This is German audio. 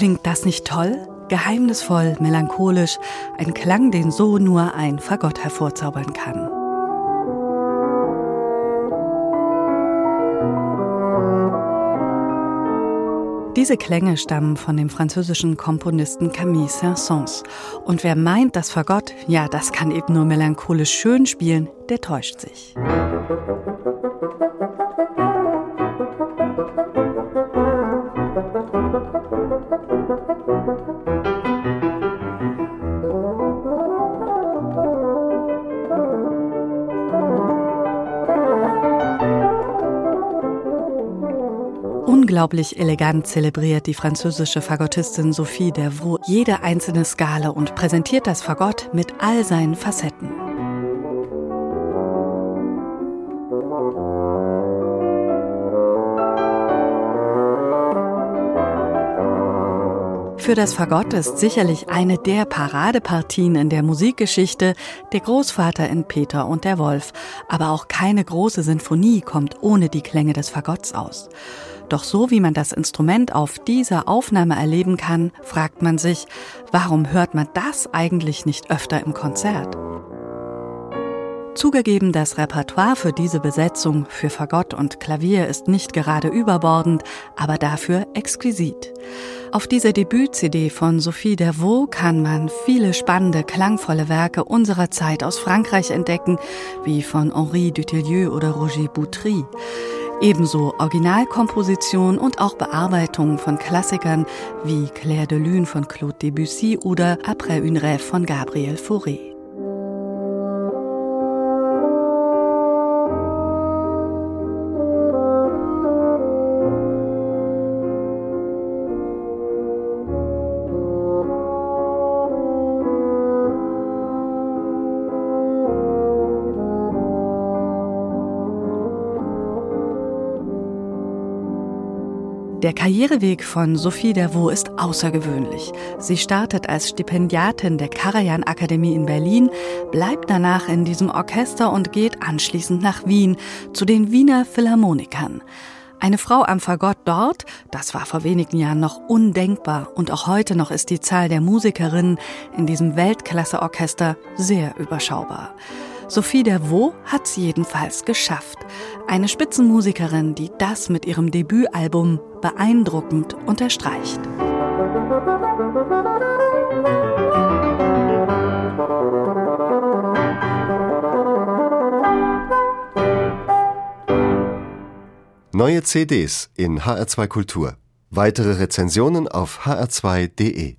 Klingt das nicht toll? Geheimnisvoll, melancholisch, ein Klang, den so nur ein Fagott hervorzaubern kann. Diese Klänge stammen von dem französischen Komponisten Camille Saint-Saëns. Und wer meint, dass Fagott, ja, das kann eben nur melancholisch schön spielen, der täuscht sich. Unglaublich elegant zelebriert die französische Fagottistin Sophie Dervaux jede einzelne Skala und präsentiert das Fagott mit all seinen Facetten. Für das Fagott ist sicherlich eine der Paradepartien in der Musikgeschichte der Großvater in Peter und der Wolf, aber auch keine große Sinfonie kommt ohne die Klänge des Fagotts aus. Doch so wie man das Instrument auf dieser Aufnahme erleben kann, fragt man sich, warum hört man das eigentlich nicht öfter im Konzert? Zugegeben, das Repertoire für diese Besetzung für Fagott und Klavier ist nicht gerade überbordend, aber dafür exquisit. Auf dieser Debüt-CD von Sophie Dervaux kann man viele spannende, klangvolle Werke unserer Zeit aus Frankreich entdecken, wie von Henri Dutilleux oder Roger Boutry. Ebenso Originalkomposition und auch Bearbeitungen von Klassikern wie Claire de Lune von Claude Debussy oder Après une rêve von Gabriel Fauré. Der Karriereweg von Sophie Dervaux ist außergewöhnlich. Sie startet als Stipendiatin der Karajan Akademie in Berlin, bleibt danach in diesem Orchester und geht anschließend nach Wien zu den Wiener Philharmonikern. Eine Frau am Fagott dort, das war vor wenigen Jahren noch undenkbar und auch heute noch ist die Zahl der Musikerinnen in diesem Weltklasseorchester sehr überschaubar. Sophie Dervaux hat's jedenfalls geschafft. Eine Spitzenmusikerin, die das mit ihrem Debütalbum beeindruckend unterstreicht. Neue CDs in HR2 Kultur. Weitere Rezensionen auf hr2.de